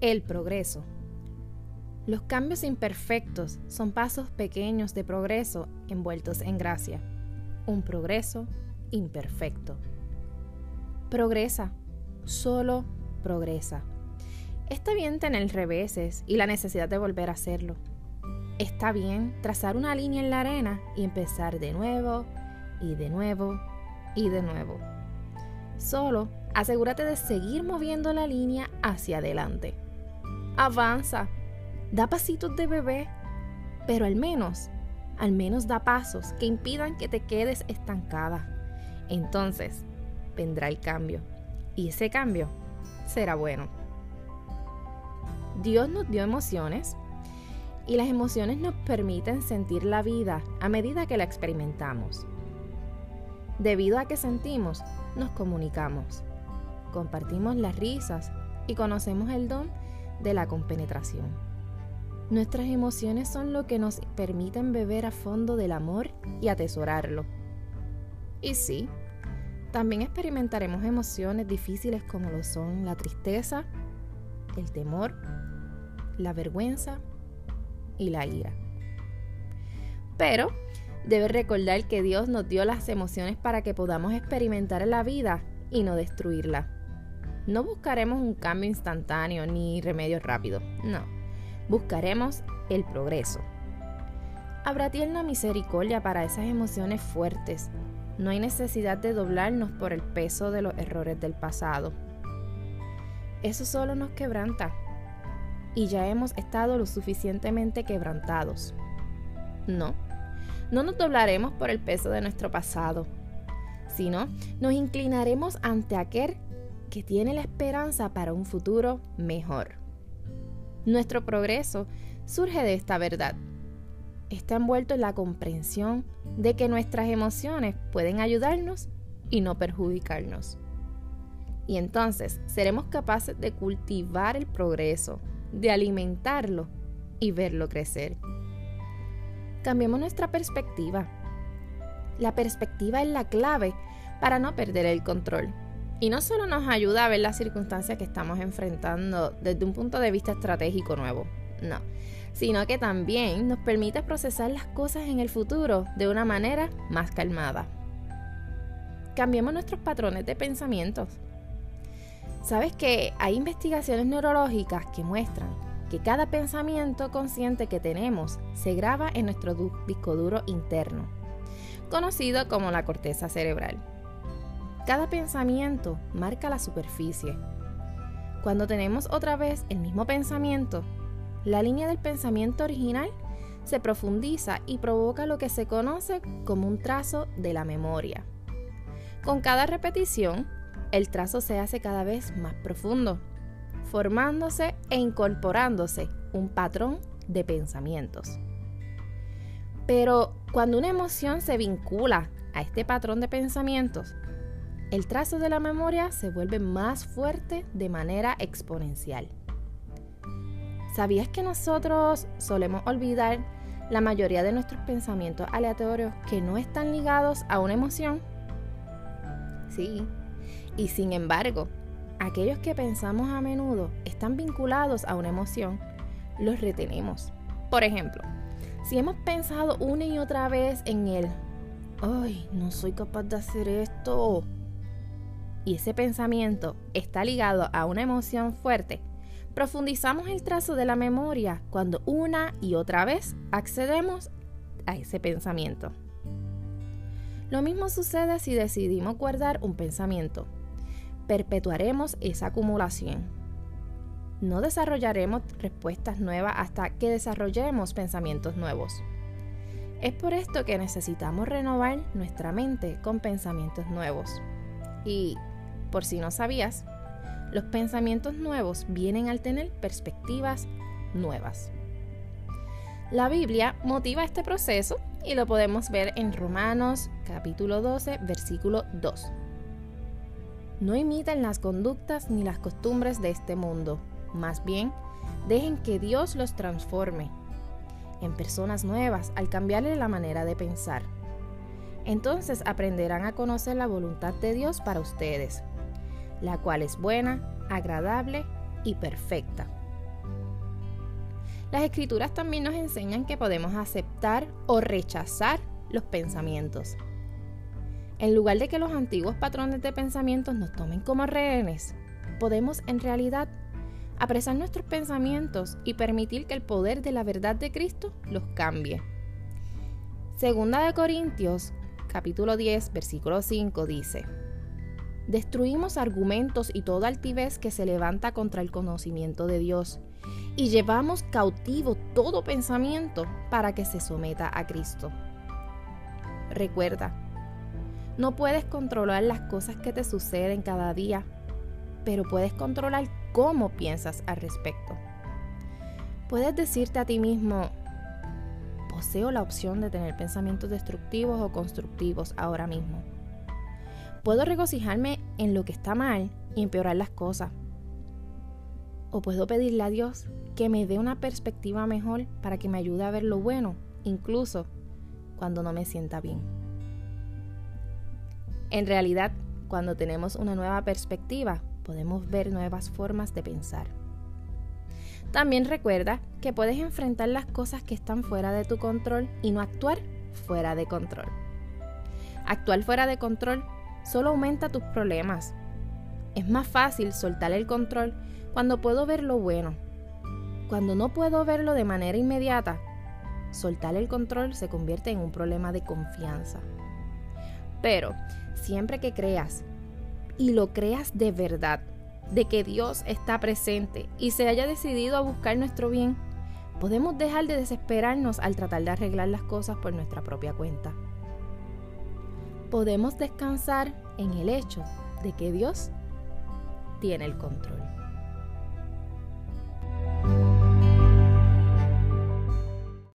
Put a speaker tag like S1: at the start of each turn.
S1: El progreso. Los cambios imperfectos son pasos pequeños de progreso envueltos en gracia. Un progreso imperfecto. Progresa, solo progresa. Está bien tener reveses y la necesidad de volver a hacerlo. Está bien trazar una línea en la arena y empezar de nuevo y de nuevo y de nuevo. Solo asegúrate de seguir moviendo la línea hacia adelante. Avanza, da pasitos de bebé, pero al menos, al menos da pasos que impidan que te quedes estancada. Entonces, vendrá el cambio. Y ese cambio será bueno. Dios nos dio emociones y las emociones nos permiten sentir la vida a medida que la experimentamos. Debido a que sentimos, nos comunicamos, compartimos las risas y conocemos el don de la compenetración. Nuestras emociones son lo que nos permiten beber a fondo del amor y atesorarlo. Y sí, también experimentaremos emociones difíciles como lo son la tristeza, el temor, la vergüenza y la ira. Pero debes recordar que Dios nos dio las emociones para que podamos experimentar la vida y no destruirla. No buscaremos un cambio instantáneo ni remedio rápido, no. Buscaremos el progreso. Habrá tierna misericordia para esas emociones fuertes. No hay necesidad de doblarnos por el peso de los errores del pasado. Eso solo nos quebranta. Y ya hemos estado lo suficientemente quebrantados. No, no nos doblaremos por el peso de nuestro pasado, sino nos inclinaremos ante aquel que tiene la esperanza para un futuro mejor. Nuestro progreso surge de esta verdad. Está envuelto en la comprensión de que nuestras emociones pueden ayudarnos y no perjudicarnos. Y entonces seremos capaces de cultivar el progreso, de alimentarlo y verlo crecer. Cambiemos nuestra perspectiva. La perspectiva es la clave para no perder el control. Y no solo nos ayuda a ver las circunstancias que estamos enfrentando desde un punto de vista estratégico nuevo, no, sino que también nos permite procesar las cosas en el futuro de una manera más calmada. Cambiemos nuestros patrones de pensamientos. Sabes que hay investigaciones neurológicas que muestran que cada pensamiento consciente que tenemos se graba en nuestro disco duro interno, conocido como la corteza cerebral. Cada pensamiento marca la superficie. Cuando tenemos otra vez el mismo pensamiento, la línea del pensamiento original se profundiza y provoca lo que se conoce como un trazo de la memoria. Con cada repetición, el trazo se hace cada vez más profundo, formándose e incorporándose un patrón de pensamientos. Pero cuando una emoción se vincula a este patrón de pensamientos, el trazo de la memoria se vuelve más fuerte de manera exponencial. ¿Sabías que nosotros solemos olvidar la mayoría de nuestros pensamientos aleatorios que no están ligados a una emoción? Sí, y sin embargo, aquellos que pensamos a menudo están vinculados a una emoción, los retenemos. Por ejemplo, si hemos pensado una y otra vez en el, ay, no soy capaz de hacer esto, y ese pensamiento está ligado a una emoción fuerte, profundizamos el trazo de la memoria cuando una y otra vez accedemos a ese pensamiento. Lo mismo sucede si decidimos guardar un pensamiento. Perpetuaremos esa acumulación. No desarrollaremos respuestas nuevas hasta que desarrollemos pensamientos nuevos. Es por esto que necesitamos renovar nuestra mente con pensamientos nuevos. Y por si no sabías, los pensamientos nuevos vienen al tener perspectivas nuevas. La Biblia motiva este proceso y lo podemos ver en Romanos capítulo 12, versículo 2. No imiten las conductas ni las costumbres de este mundo, más bien dejen que Dios los transforme en personas nuevas al cambiarle la manera de pensar. Entonces aprenderán a conocer la voluntad de Dios para ustedes, la cual es buena, agradable y perfecta. Las escrituras también nos enseñan que podemos aceptar o rechazar los pensamientos. En lugar de que los antiguos patrones de pensamientos nos tomen como rehenes, podemos en realidad apresar nuestros pensamientos y permitir que el poder de la verdad de Cristo los cambie. Segunda de Corintios, capítulo 10, versículo 5 dice: Destruimos argumentos y toda altivez que se levanta contra el conocimiento de Dios y llevamos cautivo todo pensamiento para que se someta a Cristo. Recuerda, no puedes controlar las cosas que te suceden cada día, pero puedes controlar cómo piensas al respecto. Puedes decirte a ti mismo, poseo la opción de tener pensamientos destructivos o constructivos ahora mismo. Puedo regocijarme en lo que está mal y empeorar las cosas. O puedo pedirle a Dios que me dé una perspectiva mejor para que me ayude a ver lo bueno, incluso cuando no me sienta bien. En realidad, cuando tenemos una nueva perspectiva, podemos ver nuevas formas de pensar. También recuerda que puedes enfrentar las cosas que están fuera de tu control y no actuar fuera de control. Actuar fuera de control solo aumenta tus problemas. Es más fácil soltar el control cuando puedo ver lo bueno. Cuando no puedo verlo de manera inmediata, soltar el control se convierte en un problema de confianza. Pero siempre que creas y lo creas de verdad, de que Dios está presente y se haya decidido a buscar nuestro bien, podemos dejar de desesperarnos al tratar de arreglar las cosas por nuestra propia cuenta. Podemos descansar en el hecho de que Dios tiene el control.